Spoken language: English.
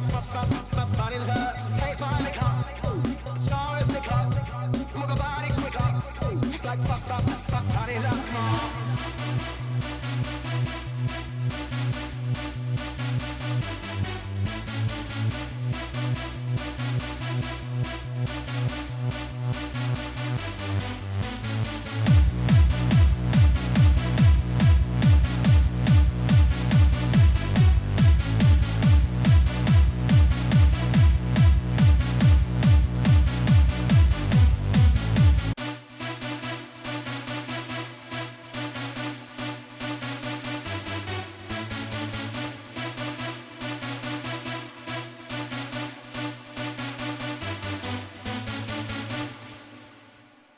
It's like fuck, fuck, fuck, honey, love.